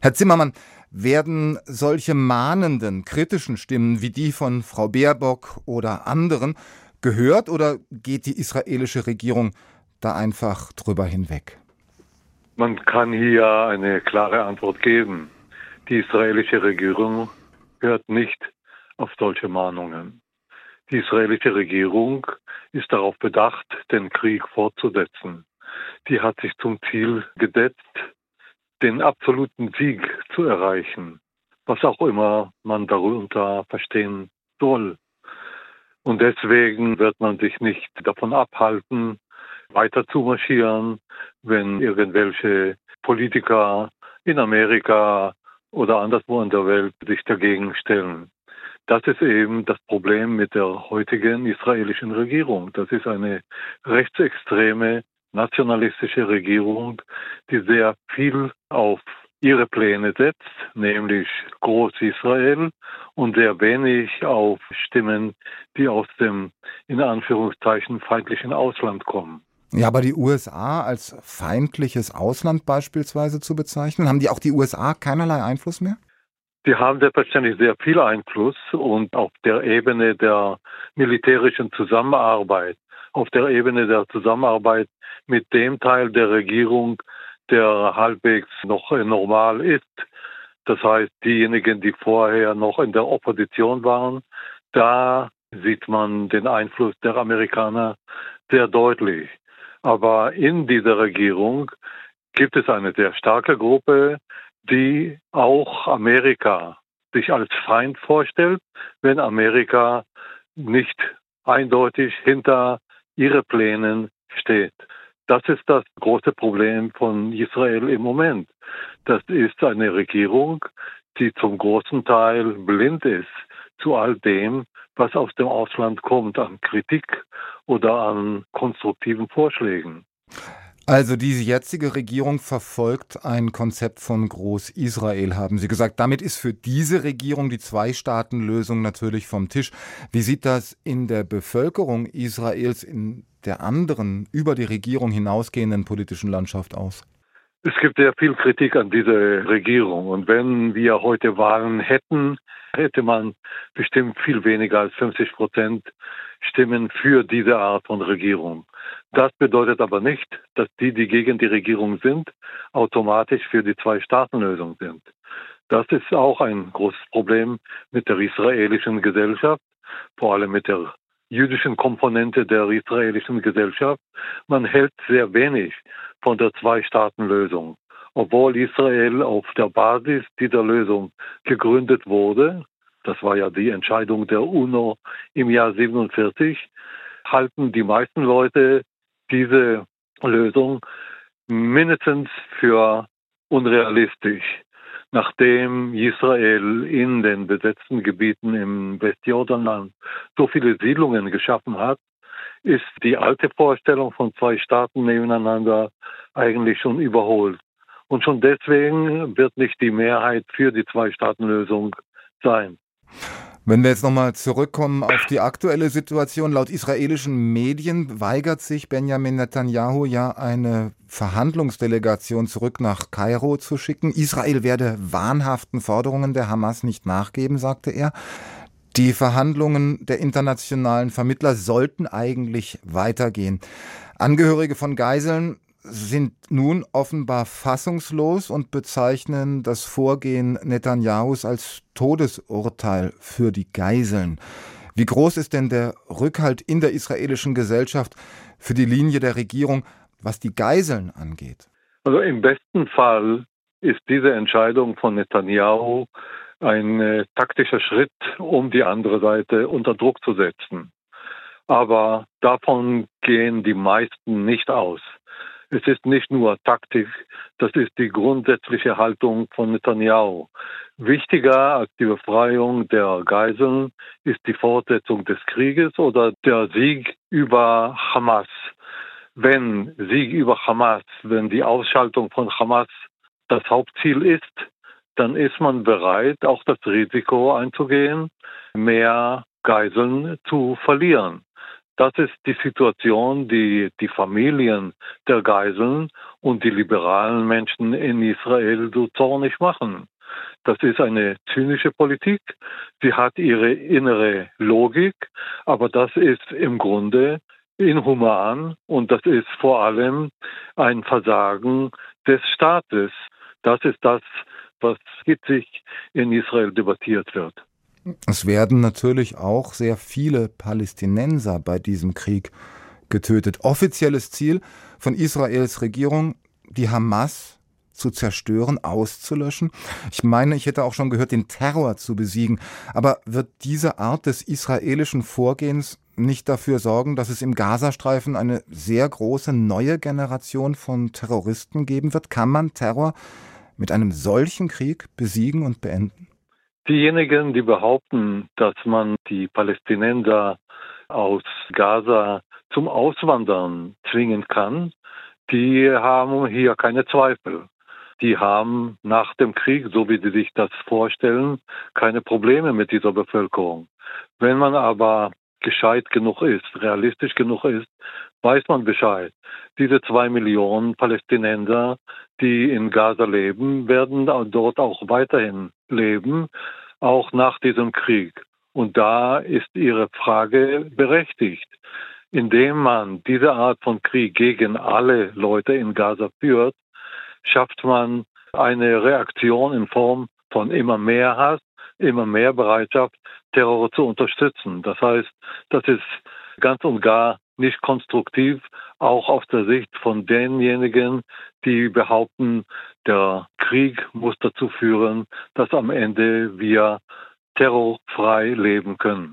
Herr Zimmermann, werden solche mahnenden, kritischen Stimmen wie die von Frau Baerbock oder anderen gehört oder geht die israelische Regierung da einfach drüber hinweg? Man kann hier eine klare Antwort geben. Die israelische Regierung hört nicht auf solche Mahnungen. Die israelische Regierung ist darauf bedacht, den Krieg fortzusetzen. Die hat sich zum Ziel gesetzt, den absoluten Sieg zu erreichen, was auch immer man darunter verstehen soll. Und deswegen wird man sich nicht davon abhalten, weiter zu marschieren, wenn irgendwelche Politiker in Amerika oder anderswo in der Welt sich dagegen stellen. Das ist eben das Problem mit der heutigen israelischen Regierung. Das ist eine rechtsextreme nationalistische Regierung, die sehr viel auf ihre Pläne setzt, nämlich Groß-Israel und sehr wenig auf Stimmen, die aus dem in Anführungszeichen feindlichen Ausland kommen. Ja, aber die USA als feindliches Ausland beispielsweise zu bezeichnen, haben die auch die USA keinerlei Einfluss mehr? Die haben selbstverständlich sehr viel Einfluss und auf der Ebene der militärischen Zusammenarbeit, auf der Ebene der Zusammenarbeit mit dem Teil der Regierung, der halbwegs noch normal ist. Das heißt, diejenigen, die vorher noch in der Opposition waren, da sieht man den Einfluss der Amerikaner sehr deutlich. Aber in dieser Regierung gibt es eine sehr starke Gruppe, die auch Amerika sich als Feind vorstellt, wenn Amerika nicht eindeutig hinter ihre Plänen steht. Das ist das große Problem von Israel im Moment. Das ist eine Regierung, die zum großen Teil blind ist zu all dem, was aus dem Ausland kommt an Kritik oder an konstruktiven Vorschlägen. Also diese jetzige Regierung verfolgt ein Konzept von Groß-Israel, haben Sie gesagt. Damit ist für diese Regierung die Zwei-Staaten-Lösung natürlich vom Tisch. Wie sieht das in der Bevölkerung Israels, in der anderen, über die Regierung hinausgehenden politischen Landschaft aus? Es gibt sehr viel Kritik an dieser Regierung. Und wenn wir heute Wahlen hätten, hätte man bestimmt viel weniger als 50 Prozent Stimmen für diese Art von Regierung. Das bedeutet aber nicht, dass die, die gegen die Regierung sind, automatisch für die Zwei-Staaten-Lösung sind. Das ist auch ein großes Problem mit der israelischen Gesellschaft, vor allem mit der jüdischen Komponente der israelischen Gesellschaft. Man hält sehr wenig von der Zwei-Staaten-Lösung. Obwohl Israel auf der Basis dieser Lösung gegründet wurde, das war ja die Entscheidung der UNO im Jahr 47, halten die meisten Leute diese Lösung mindestens für unrealistisch nachdem Israel in den besetzten Gebieten im Westjordanland so viele Siedlungen geschaffen hat, ist die alte Vorstellung von zwei Staaten nebeneinander eigentlich schon überholt. Und schon deswegen wird nicht die Mehrheit für die Zwei-Staaten-Lösung sein. Wenn wir jetzt nochmal zurückkommen auf die aktuelle Situation, laut israelischen Medien weigert sich Benjamin Netanyahu ja eine Verhandlungsdelegation zurück nach Kairo zu schicken. Israel werde wahnhaften Forderungen der Hamas nicht nachgeben, sagte er. Die Verhandlungen der internationalen Vermittler sollten eigentlich weitergehen. Angehörige von Geiseln sind nun offenbar fassungslos und bezeichnen das Vorgehen Netanyahus als Todesurteil für die Geiseln. Wie groß ist denn der Rückhalt in der israelischen Gesellschaft für die Linie der Regierung, was die Geiseln angeht? Also im besten Fall ist diese Entscheidung von Netanyahu ein äh, taktischer Schritt, um die andere Seite unter Druck zu setzen. Aber davon gehen die meisten nicht aus. Es ist nicht nur Taktik, das ist die grundsätzliche Haltung von Netanyahu. Wichtiger als die Befreiung der Geiseln ist die Fortsetzung des Krieges oder der Sieg über Hamas. Wenn Sieg über Hamas, wenn die Ausschaltung von Hamas das Hauptziel ist, dann ist man bereit, auch das Risiko einzugehen, mehr Geiseln zu verlieren. Das ist die Situation, die die Familien der Geiseln und die liberalen Menschen in Israel so zornig machen. Das ist eine zynische Politik. Sie hat ihre innere Logik, aber das ist im Grunde inhuman und das ist vor allem ein Versagen des Staates. Das ist das, was hitzig in Israel debattiert wird. Es werden natürlich auch sehr viele Palästinenser bei diesem Krieg getötet. Offizielles Ziel von Israels Regierung, die Hamas zu zerstören, auszulöschen. Ich meine, ich hätte auch schon gehört, den Terror zu besiegen. Aber wird diese Art des israelischen Vorgehens nicht dafür sorgen, dass es im Gazastreifen eine sehr große neue Generation von Terroristen geben wird? Kann man Terror mit einem solchen Krieg besiegen und beenden? Diejenigen, die behaupten, dass man die Palästinenser aus Gaza zum Auswandern zwingen kann, die haben hier keine Zweifel. Die haben nach dem Krieg, so wie sie sich das vorstellen, keine Probleme mit dieser Bevölkerung. Wenn man aber gescheit genug ist, realistisch genug ist, weiß man Bescheid. Diese zwei Millionen Palästinenser, die in Gaza leben, werden dort auch weiterhin leben, auch nach diesem Krieg. Und da ist Ihre Frage berechtigt. Indem man diese Art von Krieg gegen alle Leute in Gaza führt, schafft man eine Reaktion in Form von immer mehr Hass, immer mehr Bereitschaft, Terror zu unterstützen. Das heißt, das ist ganz und gar nicht konstruktiv, auch aus der Sicht von denjenigen, die behaupten, der Krieg muss dazu führen, dass am Ende wir terrorfrei leben können.